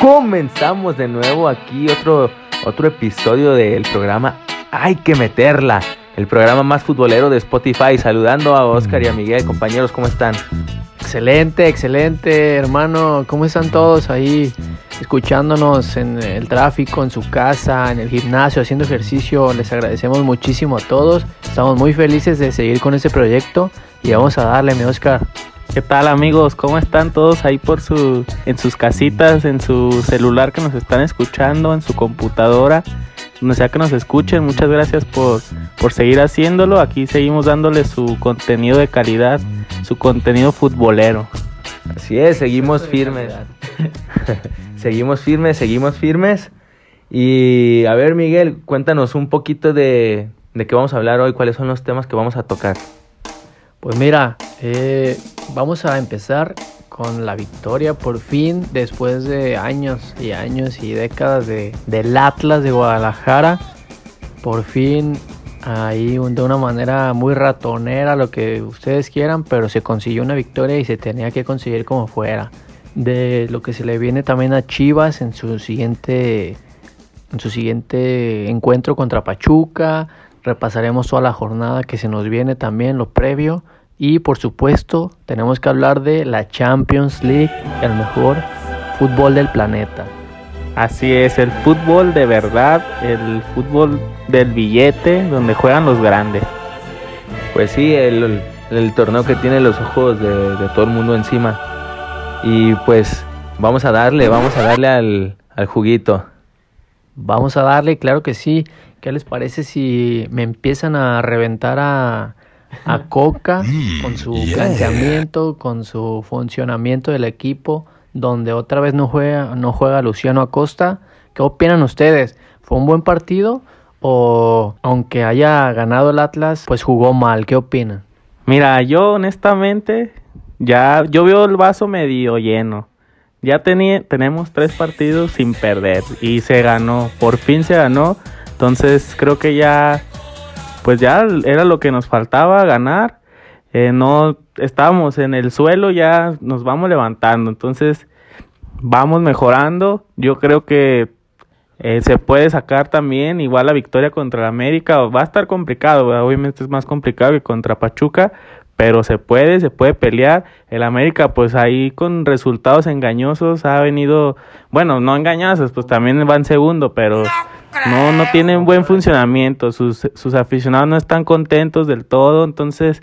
Comenzamos de nuevo aquí otro, otro episodio del programa Hay que meterla, el programa más futbolero de Spotify. Saludando a Oscar y a Miguel, compañeros, ¿cómo están? Excelente, excelente, hermano. ¿Cómo están todos ahí escuchándonos en el tráfico, en su casa, en el gimnasio, haciendo ejercicio? Les agradecemos muchísimo a todos. Estamos muy felices de seguir con este proyecto y vamos a darle, mi Oscar. ¿Qué tal amigos? ¿Cómo están todos ahí por su en sus casitas, en su celular que nos están escuchando, en su computadora, donde sea que nos escuchen? Muchas gracias por, por seguir haciéndolo. Aquí seguimos dándole su contenido de calidad, su contenido futbolero. Así es, seguimos firmes. seguimos firmes, seguimos firmes. Y a ver, Miguel, cuéntanos un poquito de, de qué vamos a hablar hoy, cuáles son los temas que vamos a tocar. Pues mira, eh, vamos a empezar con la victoria por fin después de años y años y décadas de, del Atlas de Guadalajara. Por fin ahí de una manera muy ratonera, lo que ustedes quieran, pero se consiguió una victoria y se tenía que conseguir como fuera. De lo que se le viene también a Chivas en su siguiente, en su siguiente encuentro contra Pachuca repasaremos toda la jornada que se nos viene también, lo previo. Y por supuesto, tenemos que hablar de la Champions League, el mejor fútbol del planeta. Así es, el fútbol de verdad, el fútbol del billete, donde juegan los grandes. Pues sí, el, torneo que tiene los ojos de, de, todo el mundo encima. Y pues vamos a darle, vamos a darle al, al juguito. Vamos a darle, claro que sí. ¿Qué les parece si me empiezan a reventar a, Coca mm, con su planteamiento, con su funcionamiento del equipo, donde otra vez no juega, no juega Luciano Acosta? ¿Qué opinan ustedes? ¿Fue un buen partido o aunque haya ganado el Atlas, pues jugó mal? ¿Qué opinan? Mira, yo honestamente ya yo veo el vaso medio lleno. Ya tenemos tres partidos sin perder y se ganó, por fin se ganó entonces creo que ya, pues ya era lo que nos faltaba ganar. Eh, no estábamos en el suelo, ya nos vamos levantando. Entonces vamos mejorando. Yo creo que eh, se puede sacar también igual la victoria contra América. Va a estar complicado, obviamente es más complicado que contra Pachuca, pero se puede, se puede pelear. El América, pues ahí con resultados engañosos ha venido, bueno, no engañosos, pues también va en segundo, pero no, no tienen buen funcionamiento, sus, sus aficionados no están contentos del todo, entonces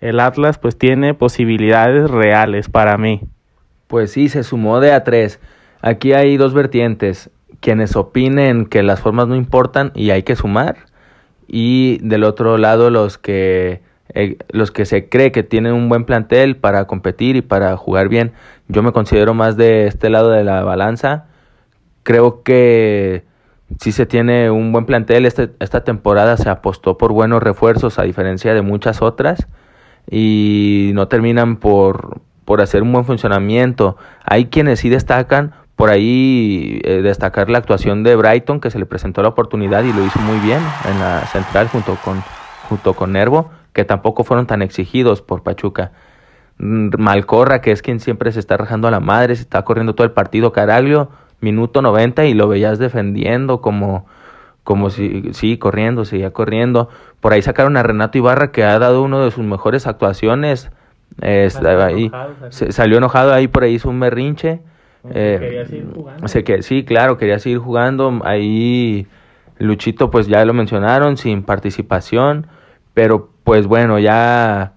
el Atlas pues tiene posibilidades reales para mí. Pues sí, se sumó de a tres. Aquí hay dos vertientes, quienes opinen que las formas no importan y hay que sumar, y del otro lado los que eh, los que se cree que tienen un buen plantel para competir y para jugar bien. Yo me considero más de este lado de la balanza. Creo que sí se tiene un buen plantel. Este, esta temporada se apostó por buenos refuerzos a diferencia de muchas otras y no terminan por, por hacer un buen funcionamiento. Hay quienes sí destacan, por ahí eh, destacar la actuación de Brighton que se le presentó la oportunidad y lo hizo muy bien en la central junto con, junto con Nervo, que tampoco fueron tan exigidos por Pachuca. Mm, Malcorra, que es quien siempre se está rajando a la madre, se está corriendo todo el partido. Caraglio, minuto 90 y lo veías defendiendo como, como si, sí, corriendo, seguía corriendo. Por ahí sacaron a Renato Ibarra que ha dado uno de sus mejores actuaciones. ahí, salió enojado ahí, por ahí hizo un berrinche. Eh, quería seguir jugando. que, sí, claro, quería seguir jugando. Ahí Luchito, pues ya lo mencionaron, sin participación. Pero pues bueno, ya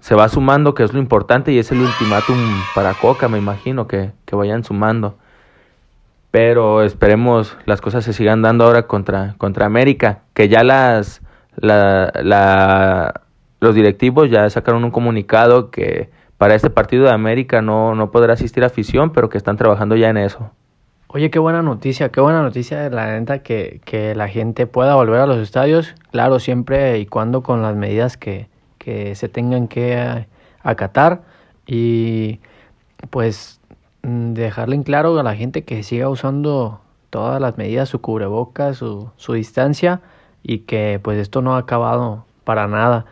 se va sumando, que es lo importante, y es el ultimátum para Coca, me imagino, que, que vayan sumando pero esperemos las cosas se sigan dando ahora contra, contra América, que ya las la, la, los directivos ya sacaron un comunicado que para este partido de América no, no podrá asistir afición, pero que están trabajando ya en eso. Oye, qué buena noticia, qué buena noticia de la neta que, que la gente pueda volver a los estadios, claro, siempre y cuando con las medidas que, que se tengan que acatar y pues dejarle en claro a la gente que siga usando todas las medidas, su cubrebocas, su, su distancia y que pues esto no ha acabado para nada.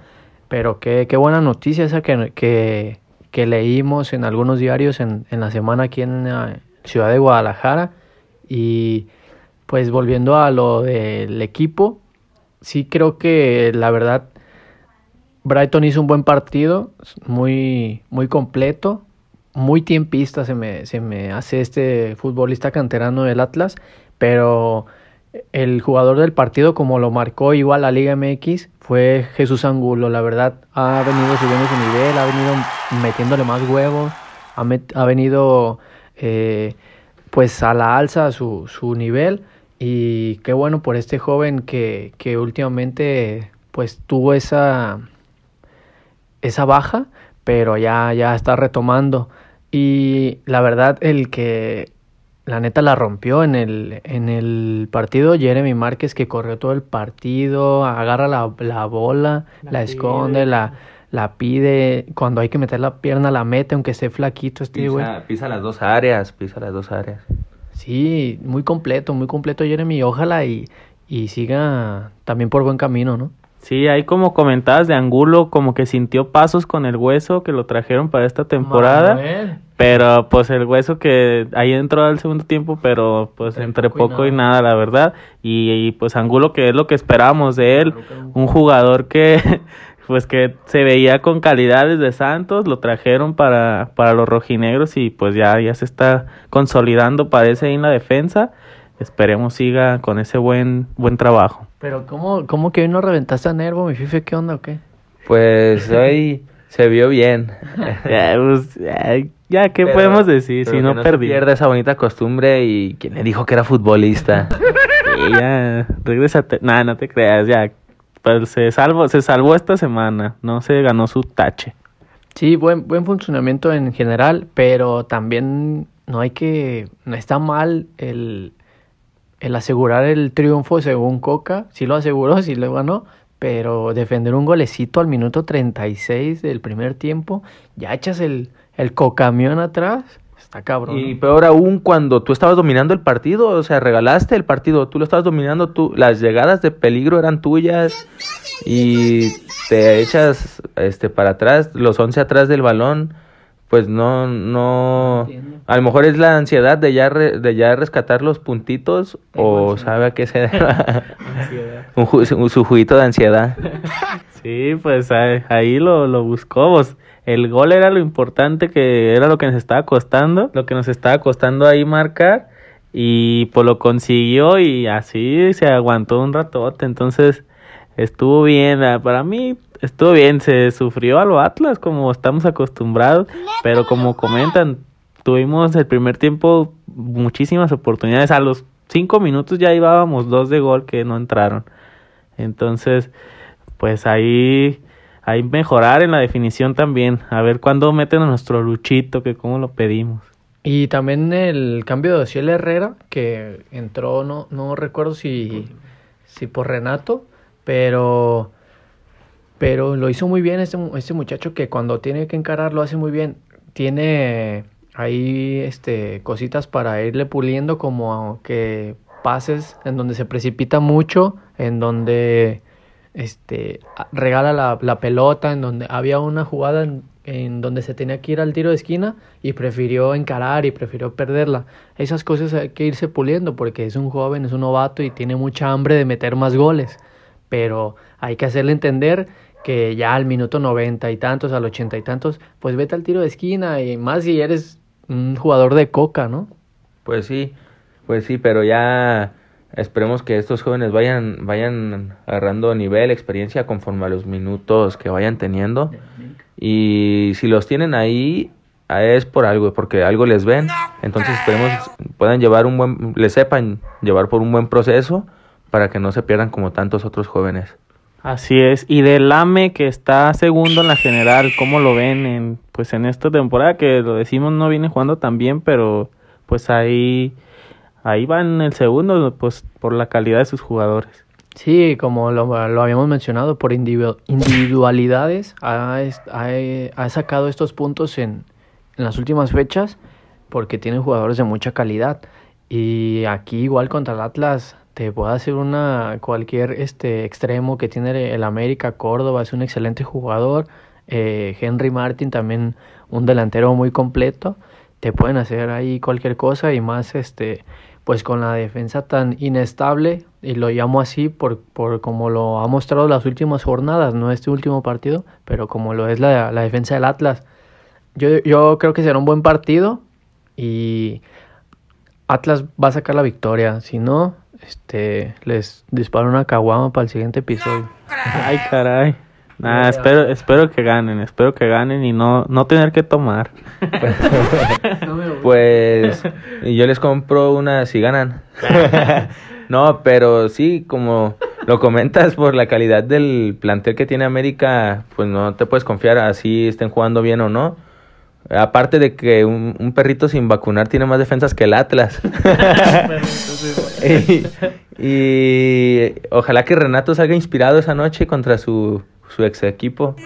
Pero qué, qué buena noticia esa que, que, que leímos en algunos diarios en, en la semana aquí en, Ciudad de Guadalajara. Y pues volviendo a lo del equipo, sí creo que la verdad Brighton hizo un buen partido, muy, muy completo, muy tiempista se me, se me hace este futbolista canterano del Atlas, pero el jugador del partido, como lo marcó igual la Liga MX, fue Jesús Angulo. La verdad, ha venido subiendo su nivel, ha venido metiéndole más huevos, ha, ha venido eh, pues a la alza su, su nivel. Y qué bueno por este joven que, que últimamente pues tuvo esa, esa baja, pero ya, ya está retomando. Y la verdad, el que la neta la rompió en el, en el partido. Jeremy Márquez que corrió todo el partido, agarra la, la bola, la, esconde, la, la pide. Cuando hay que meter la pierna, la mete, aunque esté flaquito este güey. Pisa, pisa las dos áreas, pisa las dos áreas. Sí, muy completo, muy completo Jeremy. Ojalá y, y siga también por buen camino, ¿no? Sí, hay como comentadas de Angulo, como que sintió pasos con el hueso que lo trajeron para esta temporada. Pero pues el hueso que ahí entró al segundo tiempo, pero pues entre, poco, y, nada. la verdad. Y, pues Angulo, que es lo que esperábamos de él, un jugador que pues que se veía con calidades de Santos, lo trajeron para, para los rojinegros y pues ya, ya se está consolidando, parece, en la defensa. Esperemos siga con ese buen, buen trabajo. Pero ¿cómo, cómo que hoy no reventaste a Nervo, mi fife? ¿Qué onda o qué? Pues hoy se vio bien. ya, pues, ya, ¿qué podemos decir si no, perdí? pierde esa bonita costumbre y ¿quién le dijo que era futbolista? y ya, regrésate. Nada, no te creas, ya. Pues se salvó, se salvó esta semana, no se ganó su tache. Sí, buen, buen funcionamiento en general, pero también no hay que, no está mal el, el asegurar el triunfo según Coca, sí lo aseguró, sí lo ganó, pero defender un golecito al minuto 36 del primer tiempo, ya echas el, el cocamión atrás, está cabrón. Y peor aún cuando tú estabas dominando el partido, o sea, regalaste el partido, tú lo estabas dominando, tú, las llegadas de peligro eran tuyas y te echas este para atrás, los 11 atrás del balón pues no, no, a lo mejor es la ansiedad de ya, de ya rescatar los puntitos o sabe a qué se debe. Un su juguito de ansiedad. sí, pues ahí, lo, lo buscó. El gol era lo importante que era lo que nos estaba costando, lo que nos estaba costando ahí marcar y pues lo consiguió y así se aguantó un ratote, entonces estuvo bien, para mí estuvo bien, se sufrió a lo Atlas como estamos acostumbrados, pero como comentan, tuvimos el primer tiempo muchísimas oportunidades, a los cinco minutos ya íbamos dos de gol que no entraron, entonces pues ahí hay mejorar en la definición también, a ver cuándo meten a nuestro luchito, que cómo lo pedimos. Y también el cambio de Ociel Herrera, que entró, no, no recuerdo si, si por Renato, pero pero lo hizo muy bien este, este muchacho que cuando tiene que encarar lo hace muy bien. Tiene ahí este, cositas para irle puliendo como que pases en donde se precipita mucho, en donde este, regala la, la pelota, en donde había una jugada en, en, donde se tenía que ir al tiro de esquina y prefirió encarar y prefirió perderla. Esas cosas hay que irse puliendo porque es un joven, es un novato y tiene mucha hambre de meter más goles. Pero hay que hacerle entender que ya al minuto noventa y tantos, al ochenta y tantos, pues vete al tiro de esquina y más si eres un jugador de coca, ¿no? Pues sí, pues sí, pero ya esperemos que estos jóvenes vayan, vayan agarrando nivel, experiencia conforme a los minutos que vayan teniendo. Y si los tienen ahí, es por algo, porque algo les ven. Entonces esperemos puedan llevar un buen, les sepan llevar por un buen proceso para que no se pierdan como tantos otros jóvenes. Así es, y del AME que está segundo en la general, ¿cómo lo ven en pues en esta temporada que lo decimos no viene jugando tan bien, pero pues ahí ahí va en el segundo pues por la calidad de sus jugadores. Sí, como lo, habíamos mencionado, por individualidades ha, ha, sacado estos puntos en, en las últimas fechas porque tienen jugadores de mucha calidad. Y aquí igual contra el Atlas te puede hacer una cualquier este extremo que tiene el América Córdoba es un excelente jugador eh, Henry Martin también un delantero muy completo te pueden hacer ahí cualquier cosa y más este pues con la defensa tan inestable y lo llamo así por, por como lo ha mostrado las últimas jornadas, no este último partido, pero como lo es la, la defensa del Atlas. Yo, yo creo que será un buen partido y Atlas va a sacar la victoria, si no, este les disparo una caguama para el siguiente episodio. Ay, caray. Nah, espero, espero que ganen, espero que ganen y no, no tener que tomar. Pues yo les compro una si ganan. no, pero sí, como lo comentas por la calidad del plantel que tiene América, pues no te puedes confiar así estén jugando bien o no. Aparte de que un, un perrito sin vacunar tiene más defensas que el Atlas. y, y ojalá que Renato salga inspirado esa noche contra su, su ex equipo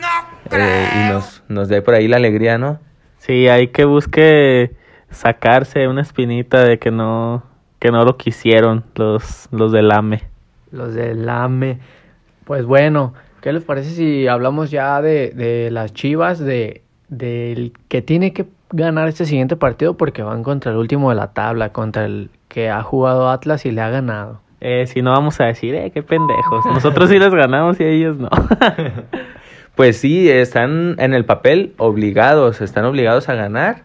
eh, y nos, nos dé por ahí la alegría, ¿no? Sí, hay que busque sacarse una espinita de que no, que no lo quisieron los, los del AME. Los del AME. Pues bueno, ¿qué les parece si hablamos ya de, de las Chivas, de del que tiene que ganar este siguiente partido porque van contra el último de la tabla, contra el que ha jugado Atlas y le ha ganado? Eh, si no vamos a decir, eh, qué pendejos. Nosotros sí les ganamos y ellos no. Pues sí, están en el papel obligados, están obligados a ganar.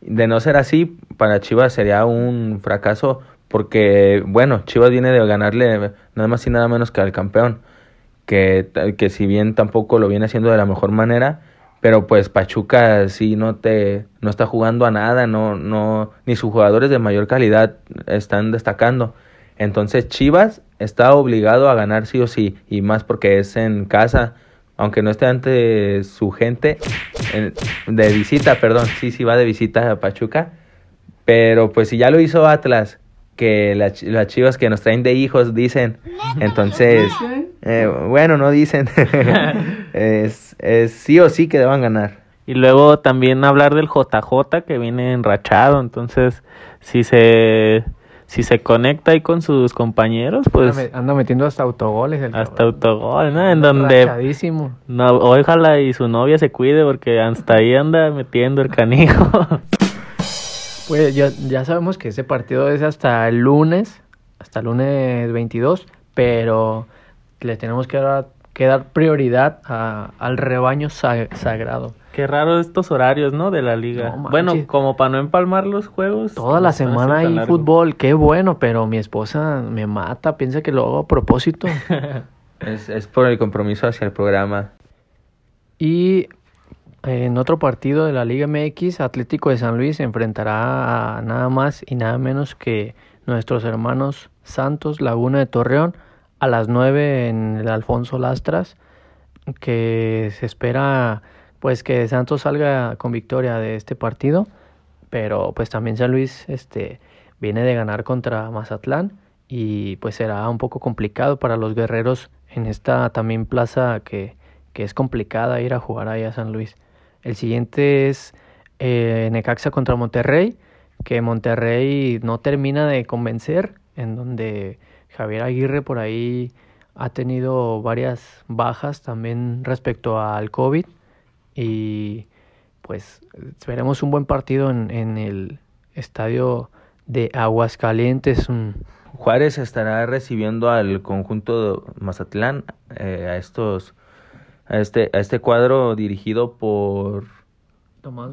De no ser así, para Chivas sería un fracaso porque, bueno, Chivas viene de ganarle nada más y nada menos que al campeón, que, que si bien tampoco lo viene haciendo de la mejor manera, pero pues Pachuca sí no te no está jugando a nada, no no ni sus jugadores de mayor calidad están destacando. Entonces Chivas está obligado a ganar sí o sí y más porque es en casa aunque no esté ante su gente, en, de visita, perdón, sí, sí va de visita a Pachuca, pero pues si ya lo hizo Atlas, que la, las chivas que nos traen de hijos dicen, entonces, eh, bueno, no dicen, es, es sí o sí que deban ganar. Y luego también hablar del JJ que viene enrachado, entonces si se si se conecta ahí con sus compañeros, pues anda, anda metiendo hasta autogoles. El hasta autogol, ¿no? En donde no, ojalá y su novia se cuide porque hasta ahí anda metiendo el canijo. Pues ya, ya sabemos que ese partido es hasta el lunes, hasta el lunes 22, pero le tenemos que dar, que dar prioridad a, al rebaño sa- sagrado. Qué raro estos horarios, ¿no? De la liga. No bueno, como para no empalmar los juegos. Toda la semana hay largo. fútbol, qué bueno, pero mi esposa me mata, piensa que lo hago a propósito. Es, es por el compromiso hacia el programa. Y en otro partido de la Liga MX, Atlético de San Luis se enfrentará a nada más y nada menos que nuestros hermanos Santos Laguna de Torreón a las 9 en el Alfonso Lastras, que se espera pues que Santos salga con victoria de este partido, pero pues también San Luis este viene de ganar contra Mazatlán y pues será un poco complicado para los guerreros en esta también plaza que, que es complicada ir a jugar ahí a San Luis. El siguiente es eh, Necaxa contra Monterrey, que Monterrey no termina de convencer, en donde Javier Aguirre por ahí ha tenido varias bajas también respecto al COVID y pues esperemos un buen partido en, en el estadio de Aguascalientes. Juárez estará recibiendo al conjunto de Mazatlán, eh, a estos, a este, a este cuadro dirigido por,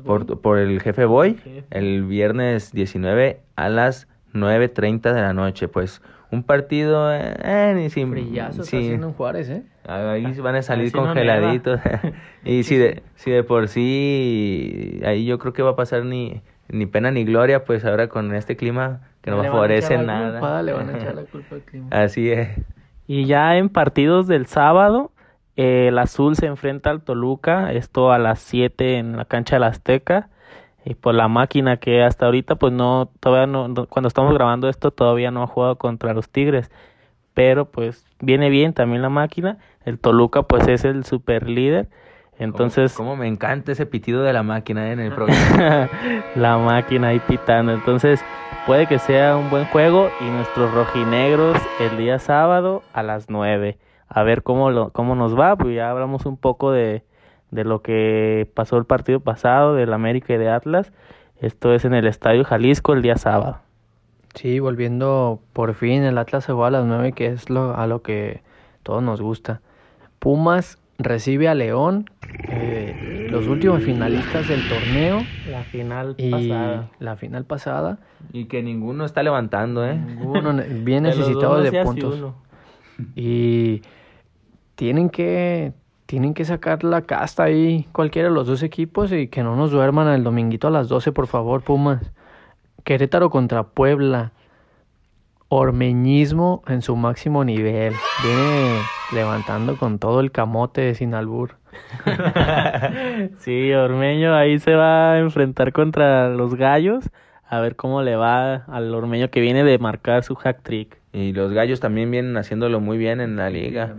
por, por el jefe Boy, Jefe. el viernes 19 a las 9.30 de la noche. Pues un partido, eh, eh, ni sin, Brillazo está sí, haciendo en Juárez, ¿eh? ahí van a salir no congeladitos. y si de, si de por sí, ahí yo creo que va a pasar ni, ni pena ni gloria, pues ahora con este clima que no Le van a echar favorece la nada. culpa, le van a echar la culpa al clima. Así es. Y ya en partidos del sábado, el Azul se enfrenta al Toluca, esto a las 7 en la cancha de la Azteca. Y por la máquina que hasta ahorita, pues no, todavía no, no- cuando estamos grabando esto, todavía no ha jugado contra los Tigres. Pero pues viene bien también la máquina. El Toluca, pues es el super líder. Entonces, Como me encanta ese pitido de la máquina eh, en el programa. la máquina ahí pitando. Entonces, puede que sea un buen juego y nuestros rojinegros el día sábado a las 9. A ver cómo, lo, cómo nos va, pues ya hablamos un poco de, de lo que pasó el partido pasado del América y de Atlas. Esto es en el Estadio Jalisco el día sábado. Sí, volviendo por fin, el Atlas se va a las 9, que es lo, a lo que todos nos gusta. Pumas recibe a León, eh, los últimos finalistas del torneo. La final y pasada. La final pasada. Y que ninguno está levantando, ¿eh? Ninguno bien De dos de puntos. uno. Y tienen que tienen que sacar la casta ahí cualquiera de los dos equipos y que no nos duerman el dominguito a las 12, por favor, Pumas. Querétaro contra Puebla. Ormeñismo en su máximo nivel. Viene levantando con todo el camote de Sinalbur. Sí, Ormeño ahí se va a enfrentar contra los gallos. A ver cómo le va al Ormeño que viene de marcar su hack trick. Y los gallos también vienen haciéndolo muy bien en la liga.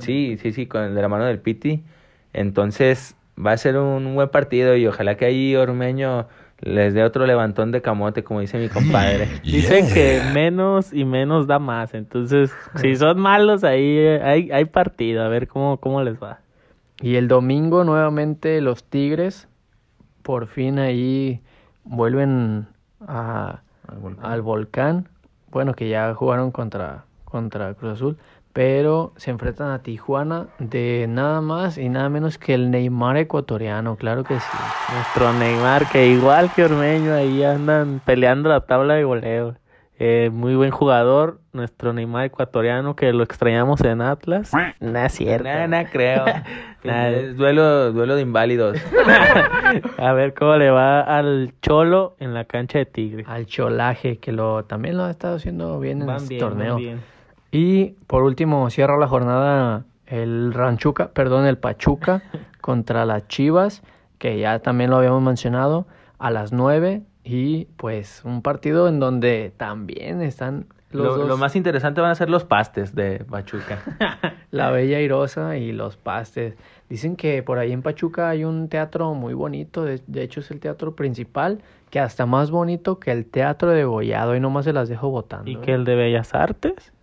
Sí, sí, sí, con el de la mano del Piti. Entonces va a ser un buen partido y ojalá que ahí Ormeño les dé otro levantón de camote, como dice mi compadre. Dicen que menos y menos da más. Entonces, si son malos, ahí hay, hay partido. A ver cómo, cómo les va. Y el domingo nuevamente los Tigres por fin ahí vuelven a, al volcán. Bueno, que ya jugaron contra, contra Cruz Azul, pero se enfrentan a Tijuana de nada más y nada menos que el Neymar ecuatoriano, claro que sí. Nuestro Neymar, que igual que Ormeño, ahí andan peleando la tabla de goleo. Eh, muy buen jugador, nuestro Neymar ecuatoriano, que lo extrañamos en Atlas. No es cierto. No, no creo. Nah. Es duelo, duelo de inválidos. A ver cómo le va al Cholo en la cancha de Tigre. Al Cholaje, que lo también lo ha estado haciendo bien en este bien, torneo. bien. Y por último cierra la jornada el Ranchuca, perdón, el Pachuca contra las Chivas, que ya también lo habíamos mencionado, a las 9 y pues un partido en donde también están los Lo, dos, lo más interesante van a ser los pastes de Pachuca. la Bella Irosa y los Pastes. Dicen que por ahí en Pachuca hay un teatro muy bonito, de, de hecho es el teatro principal, que hasta más bonito que el teatro de Gollado y nomás se las dejo votando. ¿Y ¿eh? que el de Bellas Artes?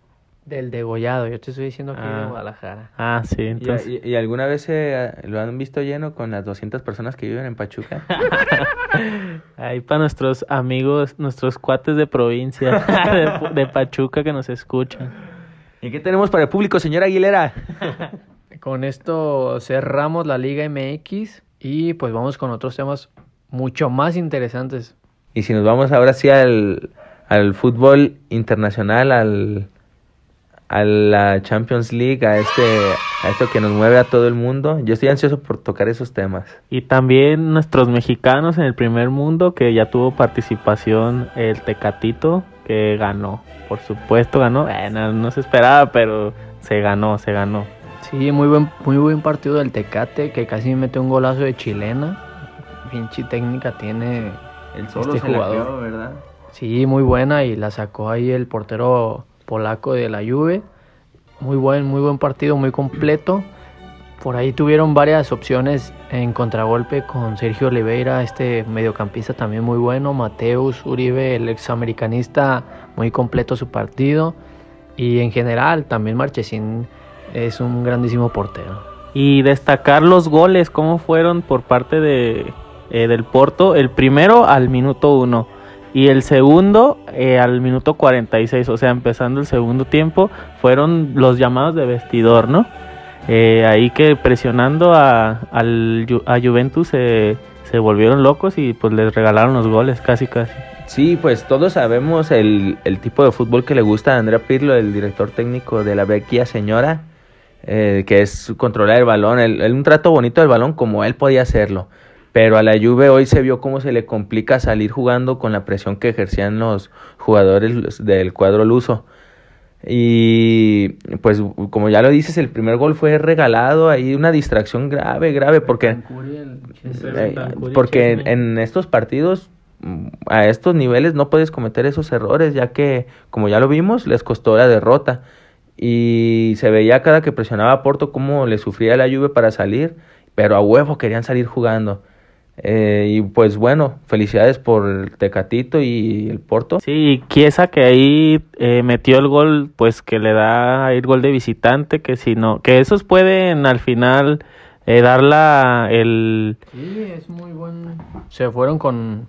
Del degollado, yo te estoy diciendo aquí de Ah. Guadalajara. Ah, sí, ¿Y, entonces. y- y alguna vez eh, lo han visto lleno con las 200 personas que viven en Pachuca? Ahí para nuestros amigos, nuestros cuates de provincia, de, de Pachuca que nos escuchan. ¿Y qué tenemos para el público, señora Aguilera? Con esto cerramos la Liga MX y pues vamos con otros temas mucho más interesantes. Y si nos vamos ahora sí al, al fútbol internacional, al, a la Champions League, a este a esto que nos mueve a todo el mundo, yo estoy ansioso por tocar esos temas. Y también nuestros mexicanos en el primer mundo, que ya tuvo participación el Tecatito, que ganó. Por supuesto ganó. Bueno, no se esperaba, pero se ganó, se ganó. Sí, muy buen, muy buen partido del Tecate que casi mete un golazo de chilena. Pinche técnica tiene. El solo la creó, ¿verdad? Sí, muy buena y la sacó ahí el portero polaco de la Juve. Muy buen, muy buen partido, muy completo. Por ahí tuvieron varias opciones en contragolpe con Sergio Oliveira, este mediocampista también muy bueno. Mateus Uribe, el examericanista, muy completo su partido. Y en general, también Marchesín es un grandísimo portero. Y destacar los goles, cómo fueron por parte de, eh, del Porto. El primero al minuto 1 y el segundo eh, al minuto 46, o sea, empezando el segundo tiempo, fueron los llamados de vestidor, ¿no? Eh, ahí que presionando a, al, a Juventus se, se volvieron locos y pues les regalaron los goles, casi casi. Sí, pues todos sabemos el, el tipo de fútbol que le gusta a Andrea Pirlo, el director técnico de la Vecchia Señora, eh, que es controlar el balón, el, el- un trato bonito del balón como él podía hacerlo. Pero a la Juve hoy se vio cómo se le complica salir jugando con la presión que ejercían los jugadores del cuadro luso. Y pues como ya lo dices, el primer gol fue regalado, ahí una distracción grave, grave, porque... Eh, porque en, en estos partidos, mm, a estos niveles, no puedes cometer esos errores, ya que, como ya lo vimos, les costó la derrota. Y se veía cada que presionaba a Porto cómo le sufría la lluvia para salir, pero a huevo querían salir jugando. Eh, y pues bueno, felicidades por el Tecatito y el Porto. Sí, y Chiesa que ahí eh, metió el gol, pues que le da el gol de visitante, que si no, que esos pueden al final eh, dar la, el, Sí, es muy buen. Se fueron con,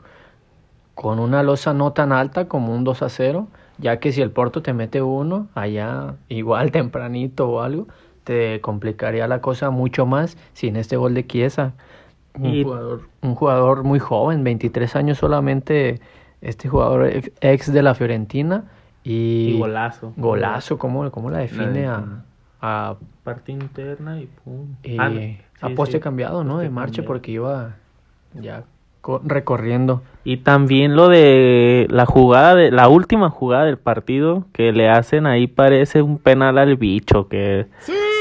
con una losa no tan alta como un 2 a 0, ya que si el Porto te mete uno allá igual tempranito o algo, te complicaría la cosa mucho más sin este gol de Chiesa. Un, jugador, un jugador muy joven, 23 años solamente, este jugador ex de la Fiorentina. Y, golazo. Golazo, ¿cómo, cómo la define a, a, Parte interna y pum. Y ah, a poste cambiado, ¿no? De marcha porque iba ya recorriendo. Y también lo de la jugada, de la última jugada del partido que le hacen ahí parece un penal al bicho que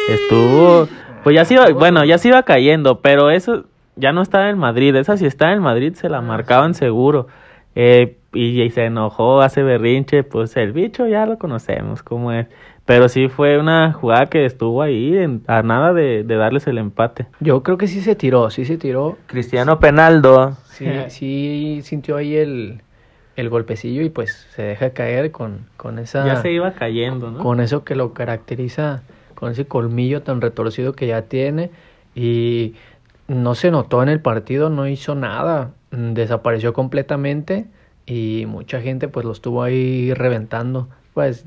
estuvo... Pues ya se iba, bueno, ya se iba cayendo, pero eso ya no estaba en Madrid. Esa si está en Madrid se la ah, marcaban seguro. Eh, y, se enojó, hace berrinche, pues el bicho ya lo conocemos cómo es. Pero sí fue una jugada que estuvo ahí a nada de, darles el empate. Yo creo que sí se tiró, sí se tiró. Cristiano Penaldo. Sí, sí sintió ahí el, el golpecillo y pues se deja caer con, con esa... Ya se iba cayendo, ¿no? Con eso que lo caracteriza, con ese colmillo tan retorcido que ya tiene y no se notó en el partido, no hizo nada, desapareció completamente y mucha gente pues lo estuvo ahí reventando. Pues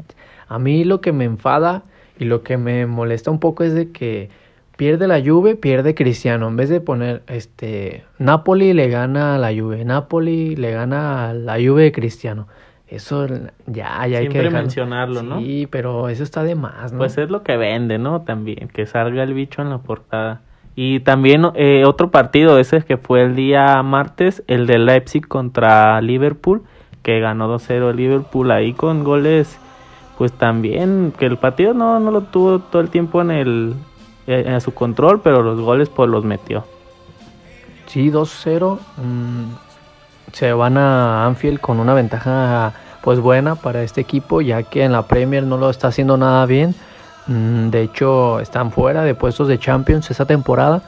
a mí lo que me enfada y lo que me molesta un poco es de que pierde la Juve, pierde Cristiano. En vez de poner este Napoli le gana a la Juve, Napoli le gana a la Juve de Cristiano. Eso ya, ya hay que mencionarlo, ¿no? Sí, pero eso está de más, ¿no? Pues es lo que vende, ¿no? También, que salga el bicho en la portada. Y también eh, otro partido, ese que fue el día martes, el de Leipzig contra Liverpool, que ganó 2-0 Liverpool ahí con goles pues también que el partido no, no lo tuvo todo el tiempo en el eh, en su control, pero los goles pues los metió. Sí, 2-0. Mm, se van a Anfield con una ventaja pues buena para este equipo, ya que en la Premier no lo está haciendo nada bien. Mm, de hecho, están fuera de puestos de Champions esa temporada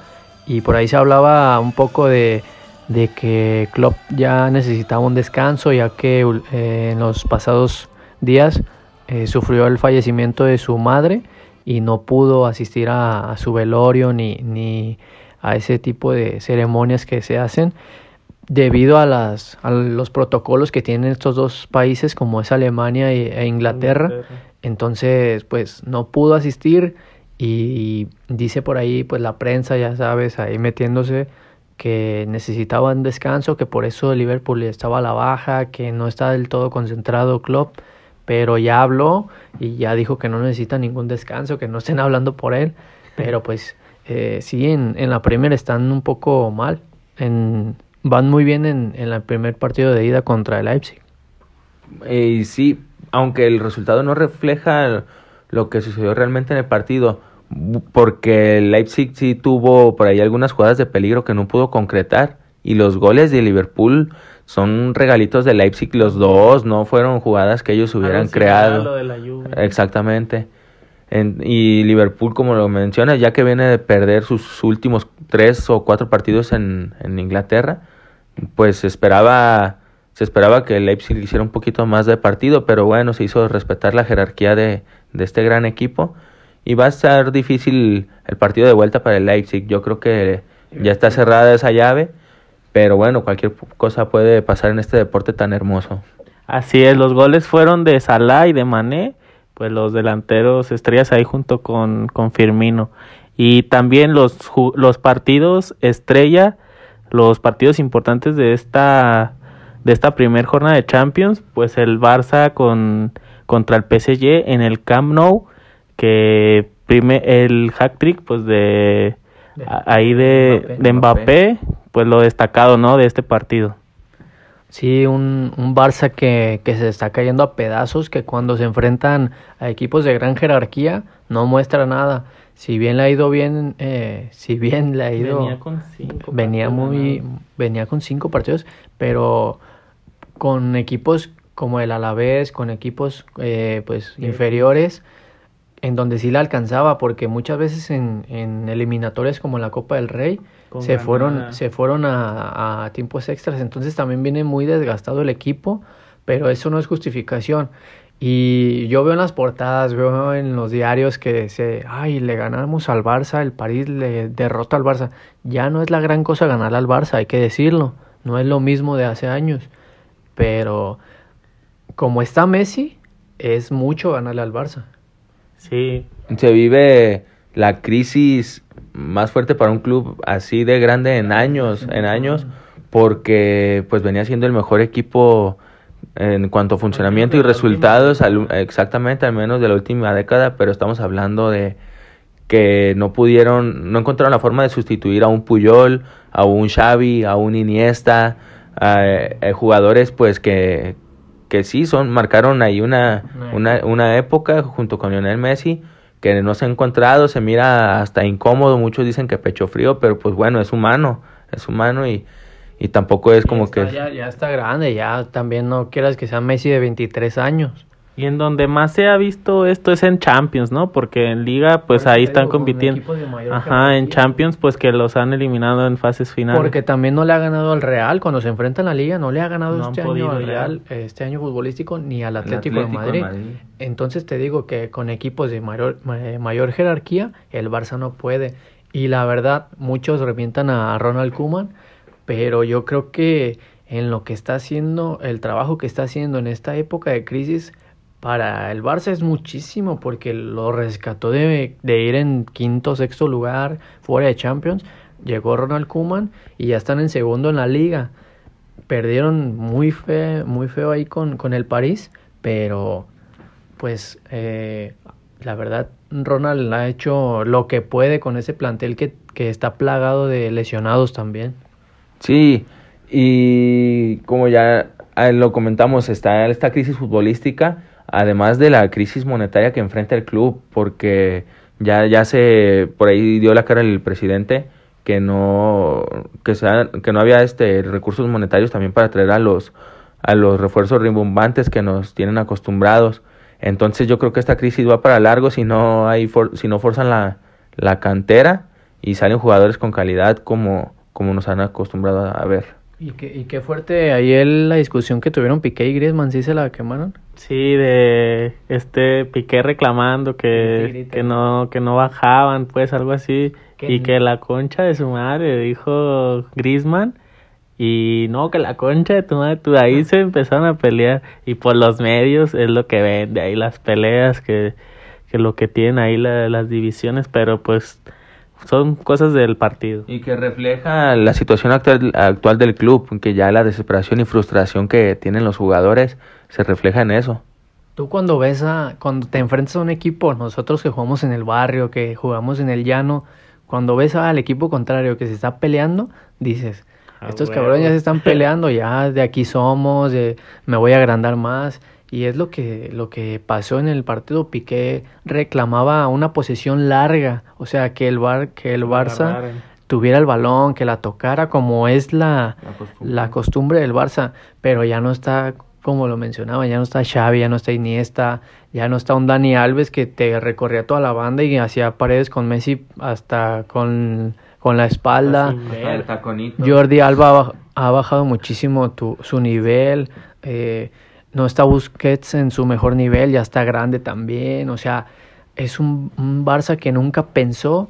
y por ahí se hablaba un poco de, de que Klopp ya necesitaba un descanso, ya que eh, en los pasados días eh, sufrió el fallecimiento de su madre y no pudo asistir a, su velorio ni, ni, a ese tipo de ceremonias que se hacen debido a, las, a los protocolos que tienen estos dos países como es Alemania e, Inglaterra. Entonces, pues no pudo asistir y, dice por ahí, pues la prensa, ya sabes, ahí metiéndose que necesitaban descanso, que por eso Liverpool estaba a la baja, que no está del todo concentrado club pero ya habló y ya dijo que no necesita ningún descanso, que no estén hablando por él, pero pues eh, sí, en, en, la Premier están un poco mal, en, van muy bien en, en el primer partido de ida contra el Leipzig. Eh, sí, aunque el resultado no refleja lo que sucedió realmente en el partido, porque el Leipzig sí tuvo por ahí algunas jugadas de peligro que no pudo concretar y los goles de Liverpool son regalitos de Leipzig los dos, no fueron jugadas que ellos hubieran creado. Exactamente. y Liverpool, como lo mencionas, ya que viene de perder sus últimos tres o cuatro partidos en, en Inglaterra, pues esperaba, se esperaba que el Leipzig hiciera un poquito más de partido, pero bueno, se hizo respetar la jerarquía de, de este gran equipo. Y va a ser difícil el partido de vuelta para el Leipzig. Yo creo que ya está cerrada esa llave pero bueno, cualquier cosa puede pasar en este deporte tan hermoso. Así es, los goles fueron de Salah y de Mané, pues los delanteros estrellas ahí junto con, con Firmino. Y también los, los partidos estrella, los partidos importantes de esta, de esta primer jornada de Champions, pues el Barça con, contra el PSG en el Camp Nou, que prime, el hack trick pues de, ahí de, de Mbappé pues lo destacado, ¿no? De este partido. Sí, un, un Barça que, que, se está cayendo a pedazos, que cuando se enfrentan a equipos de gran jerarquía no muestra nada. Si bien le ha ido bien, eh, si bien le ha ido... Venía con cinco Venía muy... Venía con cinco partidos, pero con equipos como el Alavés, con equipos eh, pues inferiores, en donde sí la alcanzaba, porque muchas veces en, en eliminatorias como la Copa del Rey se fueron, se fueron a, a, tiempos extras, entonces también viene muy desgastado el equipo, pero eso no es justificación. Y yo veo en las portadas, veo en los diarios que se, ay, le ganamos al Barça, el París le derrota al Barça. Ya no es la gran cosa ganar al Barça, hay que decirlo, no es lo mismo de hace años. pero como está Messi, es mucho ganarle al Barça. Sí. Se vive la crisis más fuerte para un club así de grande en años, en años, porque pues venía siendo el mejor equipo en cuanto a funcionamiento y resultados, al- exactamente, al menos de la última década, pero estamos hablando de que no pudieron, no encontraron la forma de sustituir a un Puyol, a un Xavi, a un Iniesta, a, eh, jugadores pues que, que sí son, marcaron ahí una, una, una época junto con Lionel Messi que no se ha encontrado, se mira hasta incómodo, muchos dicen que pecho frío, pero pues bueno, es humano, es humano y, y tampoco es como que... ya, ya está grande, ya también no quieras que sea Messi de 23 años. Y en donde más se ha visto esto es en Champions, ¿no? Porque en Liga, pues Por ahí están digo, compitiendo. Ajá, en. Champions, pues que los han eliminado en fases finales. Porque también no le ha ganado al Real cuando se enfrenta en la liga, no le ha ganado No este año al. Real, este año futbolístico, ni al Atlético, de Madrid. Entonces te digo que con equipos de mayor, ma- eh, mayor jerarquía, el Barça no puede. Y la verdad, muchos revientan a Ronald Koeman, pero yo creo que en lo que está haciendo, el trabajo que está haciendo en esta época de crisis, para el Barça es muchísimo, porque lo rescató de, de ir en quinto, sexto lugar, fuera de Champions. Llegó Ronald Koeman y ya están en segundo en la liga. Perdieron muy, fe, muy feo ahí con, con el París, pero pues eh, la verdad Ronald ha hecho lo que puede con ese plantel que, que está plagado de lesionados también. Sí, y como ya ah, lo comentamos, está esta crisis futbolística, además de la crisis monetaria que enfrenta el club, porque ya, ya se, por ahí dio la cara el presidente que no, que, sea- que no había este recursos monetarios también para traer a los, a los refuerzos rimbombantes que nos tienen acostumbrados. Entonces yo creo que esta crisis va para largo si no hay for- si no forzan la, la cantera y salen jugadores con calidad como, como nos han acostumbrado a ver. Y qué, y qué fuerte ayer la discusión que tuvieron Piqué y Griezmann, ¿sí se la quemaron? Sí, de este Piqué reclamando que, que no que no bajaban, pues algo así, y que la concha de su madre dijo Griezmann. Y no que la concha de tu madre, tú ahí se empezaron a pelear. Y por los medios es lo que ven de ahí las peleas que que lo que tienen ahí la- las divisiones, pero pues son cosas del partido. Y que refleja la situación actual, actual del club, que ya la desesperación y frustración que tienen los jugadores se refleja en eso. Tú cuando ves a, cuando te enfrentas a un equipo, nosotros que jugamos en el barrio, que jugamos en el llano, cuando ves al equipo contrario que se está peleando, dices, Ah, estos cabrones ya se están peleando, ya de aquí somos, de- me voy a agrandar más. Y es lo que, lo que pasó en el partido. Piqué reclamaba una posesión larga, o sea, que el, Bar, que el Barça tuviera el balón, que la tocara como es la, la costumbre del Barça, pero ya no está, como lo mencionaba, ya no está Xavi, ya no está Iniesta, ya no está un Dani Alves que te recorría toda la banda y hacía paredes con Messi hasta con, con la espalda. Ver. Jordi Alba ha ha bajado muchísimo tu- su nivel. eh, no está Busquets en su mejor nivel, ya está grande también. O sea, es un, un Barça que nunca pensó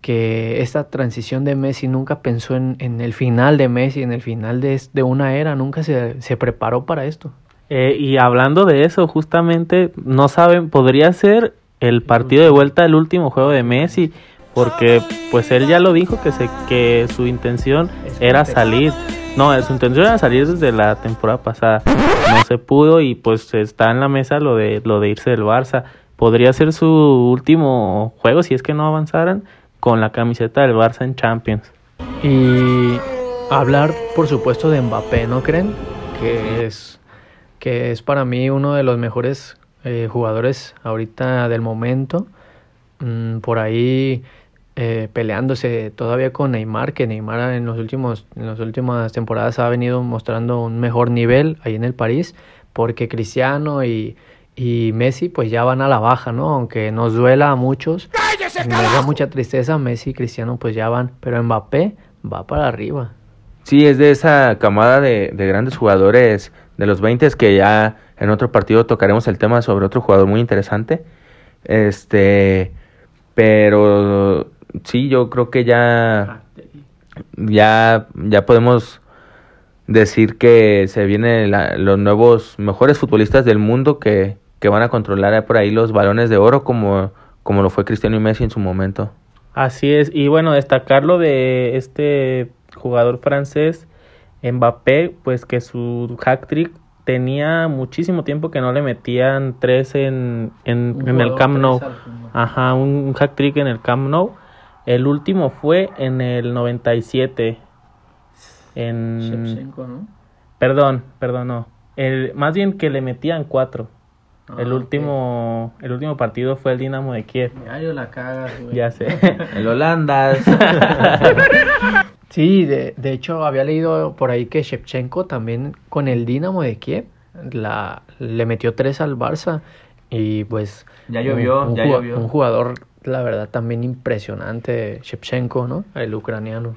que esta transición de Messi, nunca pensó en, en el final de Messi, en el final de, una era, nunca se, se preparó para esto. Eh, y hablando de eso, justamente, no saben, podría ser el partido de vuelta el último juego de Messi, porque pues él ya lo dijo que se que su intención era salir. No, su intención era salir desde la temporada pasada. No se pudo y pues está en la mesa lo de lo de irse del Barça. Podría ser su último juego si es que no avanzaran con la camiseta del Barça en Champions. Y hablar, por supuesto, de Mbappé, ¿no creen? Que es, que es para mí uno de los mejores eh, jugadores ahorita del momento. Mm, por ahí eh, peleándose todavía con Neymar, que Neymar en los últimos, en las últimas temporadas ha venido mostrando un mejor nivel ahí en el París, porque Cristiano y, y Messi pues ya van a la baja, ¿no? Aunque nos duela a muchos, nos da mucha tristeza, Messi y Cristiano pues ya van, pero Mbappé va para arriba. Sí, es de esa camada de, de grandes jugadores de los 20 que ya en otro partido tocaremos el tema sobre otro jugador muy interesante. Este, pero sí, yo creo que ya ya ya podemos decir que se vienen la- los nuevos mejores futbolistas del mundo que, que van a controlar por ahí los balones de oro como, como lo fue Cristiano y Messi en su momento. Así es, y bueno, destacar lo de este jugador francés, Mbappé, pues que su hack trick tenía muchísimo tiempo que no le metían tres en, en, en el Camp Nou. Ajá, un, un hack trick en el Camp Nou. El último fue en el 97. En... Shevchenko, ¿no? Perdón, perdón, no. El, más bien que le metían cuatro. el Ah, último el último partido fue el Dinamo de Kiev. Diario la cagas, güey. Ya sé. El Holandas. Sí, de, de hecho había leído por ahí que Shevchenko también con el Dinamo de Kiev la, le metió tres al Barça y pues... Ya llovió, un, un ya llovió. Un jugador, la verdad, también impresionante, Shevchenko, ¿no? El ucraniano.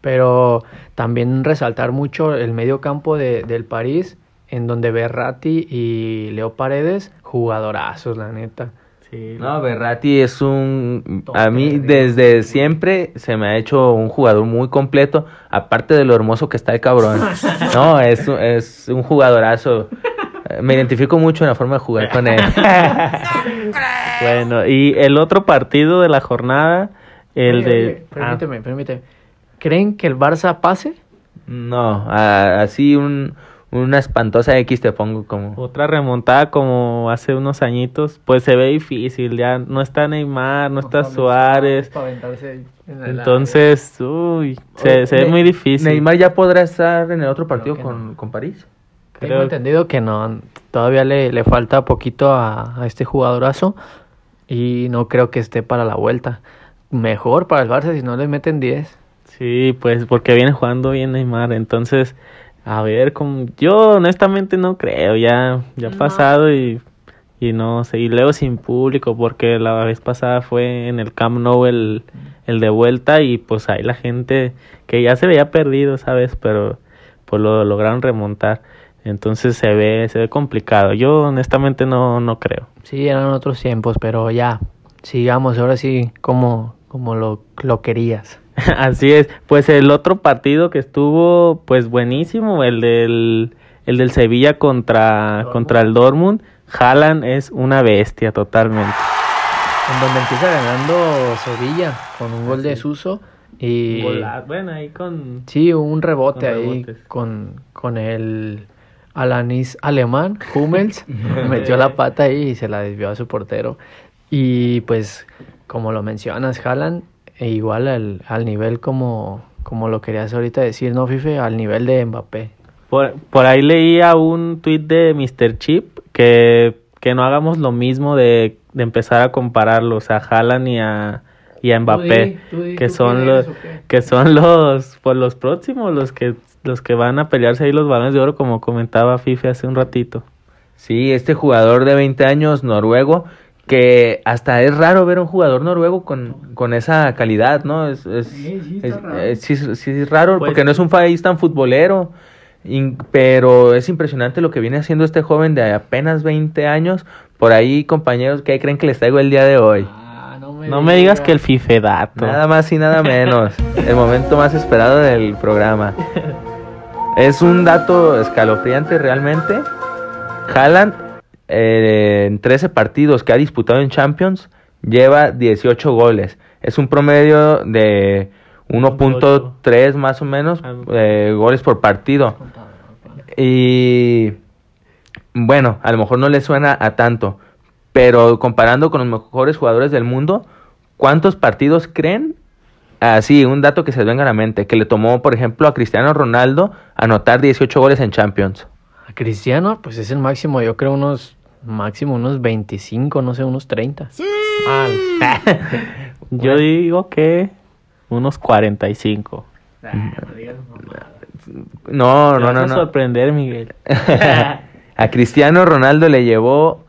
Pero también resaltar mucho el medio campo de, del París, en donde Berratti y Leo Paredes, jugadorazos, la neta. Sí, No, Berratti es un... A mí desde siempre se me ha hecho un jugador muy completo, aparte de lo hermoso que está el cabrón. No, es, un- es un jugadorazo. Eh, Me identifico mucho en la forma de jugar con él. Bueno, y el otro partido de la jornada, el Oye, de... oye, ah, permíteme, permíteme. ¿Creen que el Barça pase? No, a- así un, una espantosa X te pongo como... otra remontada como hace unos añitos, pues se ve difícil, ya no está Neymar, no está Suárez, entonces, uy, se, se ve muy difícil. Neymar ya podrá estar en el otro partido con, con París. Tengo entendido que no, todavía le, le falta poquito a, a este jugadorazo y no creo que esté para la vuelta. Mejor para el Barça si no le meten 10. Sí, pues porque viene jugando bien Neymar, entonces, a ver, como, yo honestamente no creo, ya, ya ha No. pasado y, y no sé, y luego sin público, porque la vez pasada fue en el Camp Nou el, el de vuelta y pues ahí la gente que ya se veía perdido, ¿sabes? Pero pues lo lograron remontar, entonces se ve, se ve complicado, yo honestamente no, no creo. Sí, eran otros tiempos, pero ya, sigamos, ahora sí, como, como lo, lo querías. Así es, pues el otro partido que estuvo pues buenísimo, el del el del Sevilla contra Dortmund. contra el Dortmund, Haaland es una bestia totalmente. En donde empieza ganando Sevilla con un gol de Suso y... Bueno, ahí con Sí, un rebote Con ahí con, con el Alanis alemán, Hummels, metió la pata ahí y se la desvió a su portero. Y pues, como lo mencionas, Haaland, e igual al, al nivel como, como lo querías ahorita decir, ¿no, Fife? Al nivel de Mbappé. por, por ahí leía un tuit de Mr. Chip que, que no hagamos lo mismo de, de empezar a compararlos a Haaland y a, y a Mbappé, que son los que son los pues los próximos, los que los que van a pelearse ahí los balones de oro como comentaba Fife hace un ratito. Sí, este jugador de 20 años noruego, que hasta es raro ver un jugador noruego con, con esa calidad, ¿no? Es, es, Sí, sí, está es- raro. es- sí, es- sí es raro Pues- porque no es un país tan futbolero, in- pero es impresionante lo que viene haciendo este joven de apenas 20 años. Por ahí, compañeros, ¿qué creen que les traigo el día de hoy? Ah, no me, No me digas que el Fife dato. Nada más y nada menos. El momento más esperado del programa. Es un dato escalofriante realmente. Haaland, eh, en 13 partidos que ha disputado en Champions, lleva 18 goles. Es un promedio de 1.3 más o menos Ah. eh, goles por partido. Y bueno, a lo mejor no le suena a tanto, pero comparando con los mejores jugadores del mundo, ¿cuántos partidos creen? Así, un dato que se les venga a la mente, que le tomó, por ejemplo, a Cristiano Ronaldo anotar 18 goles en Champions. A Cristiano, pues es el máximo, yo creo unos, máximo unos 25, no sé, unos 30. Yo digo que unos 45. No, no, vas no, a no. sorprender, Miguel. a Cristiano Ronaldo le llevó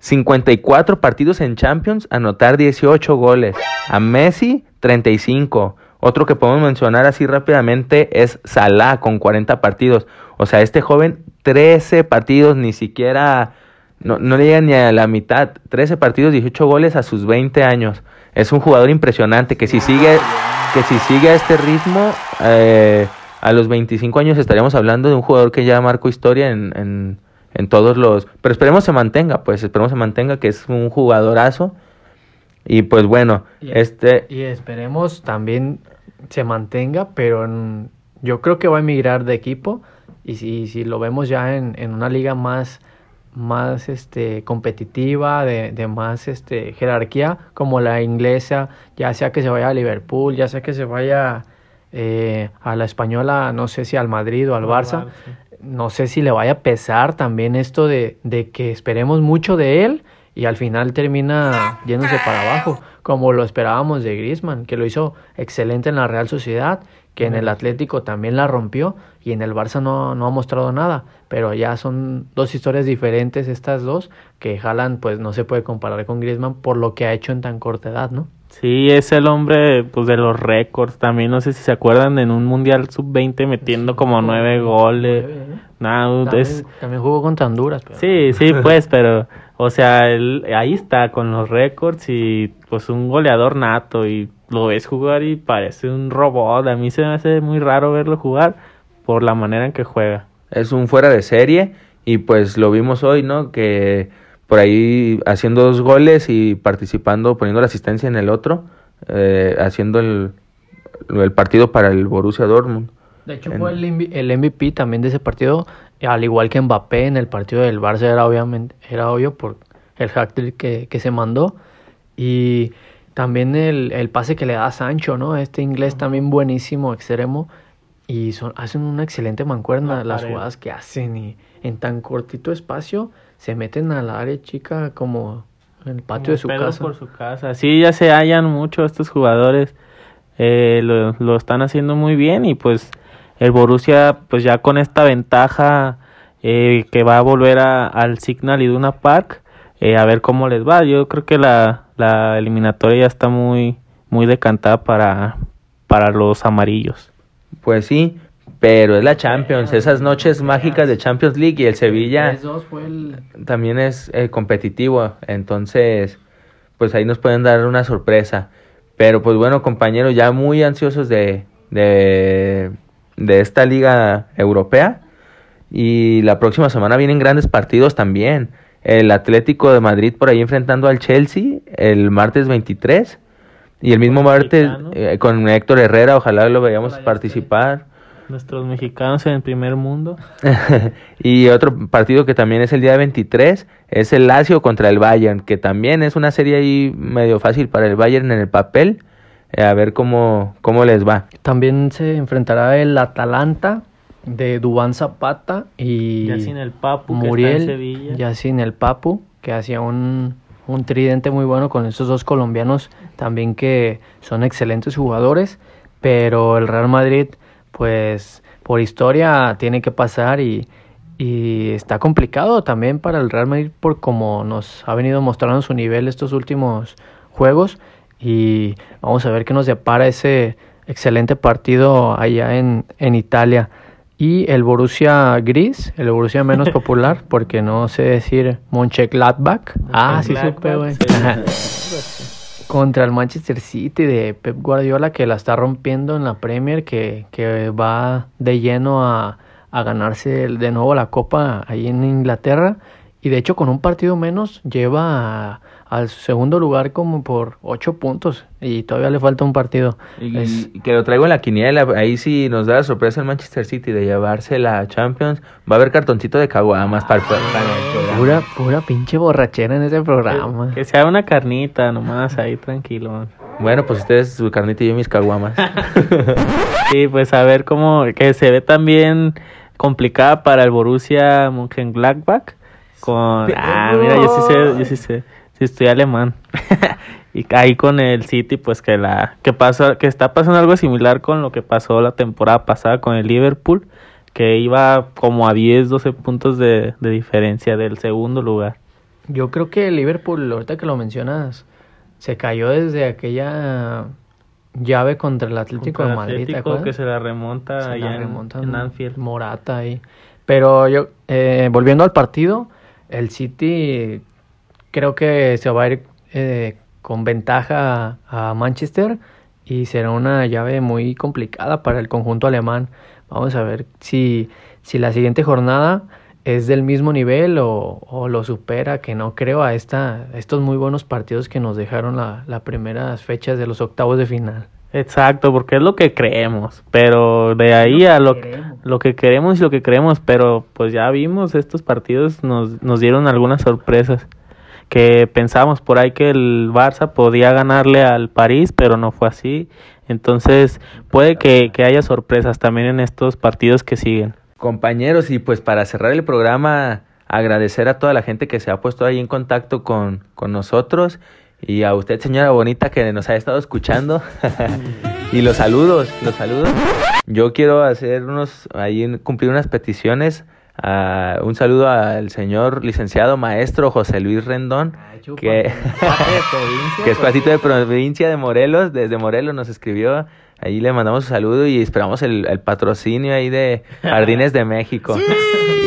54 partidos en Champions, anotar 18 goles. A Messi, 35. Otro que podemos mencionar así rápidamente es Salah con 40 partidos. O sea, este joven, 13 partidos, ni siquiera, no, no le llega ni a la mitad. 13 partidos, 18 goles a sus 20 años. Es un jugador impresionante que si sigue, que si sigue a este ritmo, eh, a los 25 años estaríamos hablando de un jugador que ya marcó historia en, en, en todos los... Pero esperemos se mantenga, pues esperemos se mantenga, que es un jugadorazo. Y pues bueno, Y- este... Y esperemos también se mantenga, pero en- yo creo que va a emigrar de equipo y si, si lo vemos ya en, en una liga más, más este, competitiva, de, de más este, jerarquía, como la inglesa, ya sea que se vaya a Liverpool, ya sea que se vaya eh, a la española, no sé si al Madrid o al Barça, no sé si le vaya a pesar también esto de, de que esperemos mucho de él y al final termina yéndose para abajo, como lo esperábamos de Griezmann, que lo hizo excelente en la Real Sociedad, que en el Atlético también la rompió y en el Barça no, no ha mostrado nada, pero ya son dos historias diferentes estas dos, que Haaland pues no se puede comparar con Griezmann por lo que ha hecho en tan corta edad, ¿no? Sí, es el hombre pues de los récords. También no sé si se acuerdan en un Mundial Sub-20 metiendo como nueve goles. Nada, También, es... también jugó contra Honduras, pero... Sí, sí, pues, pero, o sea, él, ahí está con los récords y pues un goleador nato y lo ves jugar y parece un robot. A mí se me hace muy raro verlo jugar por la manera en que juega. es un fuera de serie y pues lo vimos hoy, ¿no? Que por ahí haciendo dos goles y participando, poniendo la asistencia en el otro, eh, haciendo el, el partido para el Borussia Dortmund. De hecho, En- fue el, el MVP también de ese partido, al igual que Mbappé en el partido del Barça, era, obviamente, era obvio por el hack que, que se mandó. Y también el, el pase que le da a Sancho, ¿no? Este inglés también buenísimo, extremo. Y son, hacen una excelente mancuerna La las jugadas que hacen. Y en tan cortito espacio se meten al área chica como en el patio Como de su casa. por su casa. Sí, ya se hallan mucho estos jugadores. eh, lo, lo están haciendo muy bien y pues el Borussia pues ya con esta ventaja eh, que va a volver a- al Signal Iduna Park eh, a ver cómo les va. Yo creo que la, la eliminatoria ya está muy muy decantada para para los amarillos. Pues sí, pero es la Champions, esas noches mágicas de Champions League y el Sevilla 3-2 fue el, también es eh, competitivo, entonces pues ahí nos pueden dar una sorpresa. Pero pues bueno, compañeros, ya muy ansiosos de, de, de esta liga europea y la próxima semana vienen grandes partidos también. El Atlético de Madrid por ahí enfrentando al Chelsea el martes 23 y el mismo Con martes eh, con Héctor Herrera, ojalá lo veamos Ojalá participar. Nuestros mexicanos en el primer mundo. y otro partido que también es el día 23 es el Lazio contra el Bayern, que también es una serie ahí medio fácil para el Bayern en el papel. Eh, a ver cómo, cómo les va. También se enfrentará el Atalanta de Dubán Zapata y Ya sin el Papu que Muriel, está en Sevilla. ya sin el Papu, que hacía un, un tridente muy bueno con esos dos colombianos también que son excelentes jugadores, pero el Real Madrid pues por historia tiene que pasar y, y está complicado también para el Real Madrid por como nos ha venido mostrando su nivel estos últimos juegos y vamos a ver qué nos depara ese excelente partido allá en, en Italia. Y el Borussia Gris, el Borussia menos popular, porque no sé decir Mönchengladbach. Ah, sí supe, güey. Contra el Manchester City de Pep Guardiola, que la está rompiendo en la Premier, que, que va de lleno a, a ganarse de nuevo la Copa ahí en Inglaterra. Y de hecho, con un partido menos, lleva al segundo lugar como por ocho puntos. Y todavía le falta un partido. Y, Es- y que lo traigo en la quiniela. Ahí sí nos da la sorpresa el Manchester City de llevarse la Champions. Va a haber cartoncito de caguamas para el, para el programa. Pura, pura pinche borrachera en ese programa. Que sea una carnita nomás ahí tranquilo. Bueno, pues ustedes su carnita y yo mis caguamas. Sí, pues a ver cómo que se ve también complicada para el Borussia Mönchengladbach con ah, mira, yo sí sé, yo sí sé, sí estoy alemán. y ahí con el City pues que la que pasa que está pasando algo similar con lo que pasó la temporada pasada con el Liverpool, que iba como a 10, 12 puntos de, de diferencia del segundo lugar. Yo creo que el Liverpool, ahorita que lo mencionas, se cayó desde aquella llave contra el Atlético Contra de Madrid, ¿te Atlético, que se la remonta Se allá remontan en Anfield. Morata ahí. Pero yo, eh, volviendo al partido, el City creo que se va a ir eh, con ventaja a Manchester y será una llave muy complicada para el conjunto alemán. Vamos a ver si, si la siguiente jornada es del mismo nivel o, o lo supera, que no creo, a, esta, estos muy buenos partidos que nos dejaron las la primeras fechas de los octavos de final. Exacto, porque es lo que creemos, pero de ahí a lo, lo que queremos y lo que creemos, pero pues ya vimos estos partidos nos, nos dieron algunas sorpresas que pensamos por ahí que el Barça podía ganarle al París, pero no fue así. Entonces puede que, que haya sorpresas también en estos partidos que siguen. Compañeros, y pues para cerrar el programa, agradecer a toda la gente que se ha puesto ahí en contacto con, con nosotros y a usted, señora bonita, que nos ha estado escuchando. y los saludos, los saludos. Yo quiero hacer unos, ahí cumplir unas peticiones. Uh, un saludo al señor licenciado maestro José Luis Rendón, que, que es cuatito de provincia de Morelos, desde Morelos nos escribió. Ahí le mandamos un saludo y esperamos el, el patrocinio ahí de Jardines de México.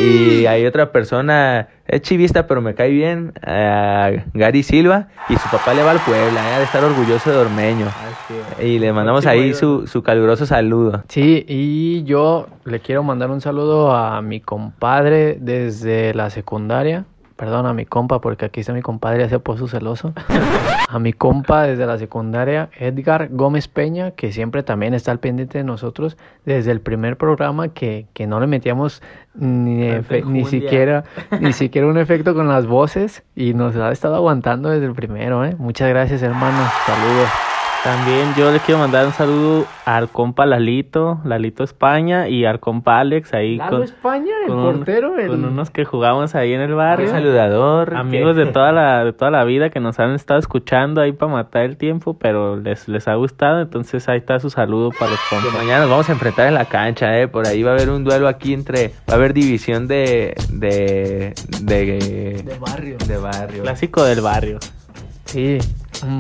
Y hay otra persona, es chivista, pero me cae bien, uh, Gary Silva, y su papá le va al Puebla, ¿eh? de estar orgulloso de Ormeño. Y le mandamos ahí su, su caluroso saludo. Sí, y yo le quiero mandar un saludo a mi compadre desde la secundaria, perdón, a mi compa, porque aquí está mi compadre, se puso celoso. a mi compa desde la secundaria, Edgar Gómez Peña, que siempre también está al pendiente de nosotros, desde el primer programa que, que no le metíamos ni, ni siquiera ni siquiera un efecto con las voces y nos ha estado aguantando desde el primero, ¿eh? Muchas gracias, hermano. Saludos. También yo le quiero mandar un saludo al compa Lalito, Lalito España y al compa Alex ahí Lalo con España, el con un- portero, el... con unos que jugamos ahí en el barrio. Un saludador. Amigos de toda la de toda la vida que nos han estado escuchando ahí para matar el tiempo, pero les les ha gustado, entonces ahí está su saludo para los que compas. mañana nos vamos a enfrentar en la cancha, eh. Por ahí va a haber un duelo aquí entre. Va a haber división de. de. de. de barrio. de barrio. Clásico del barrio. Sí,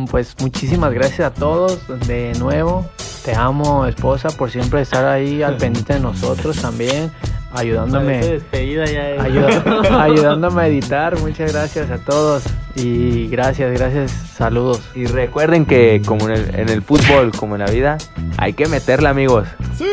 pues muchísimas gracias a todos de nuevo. Te amo, esposa, por siempre estar ahí al pendiente de nosotros también, ayudándome, despedida ya. eh. ayudándome a editar. Muchas gracias a todos y gracias, gracias, saludos. Y recuerden que, como en el, en el fútbol, como en la vida, hay que meterla, amigos. ¡Sí!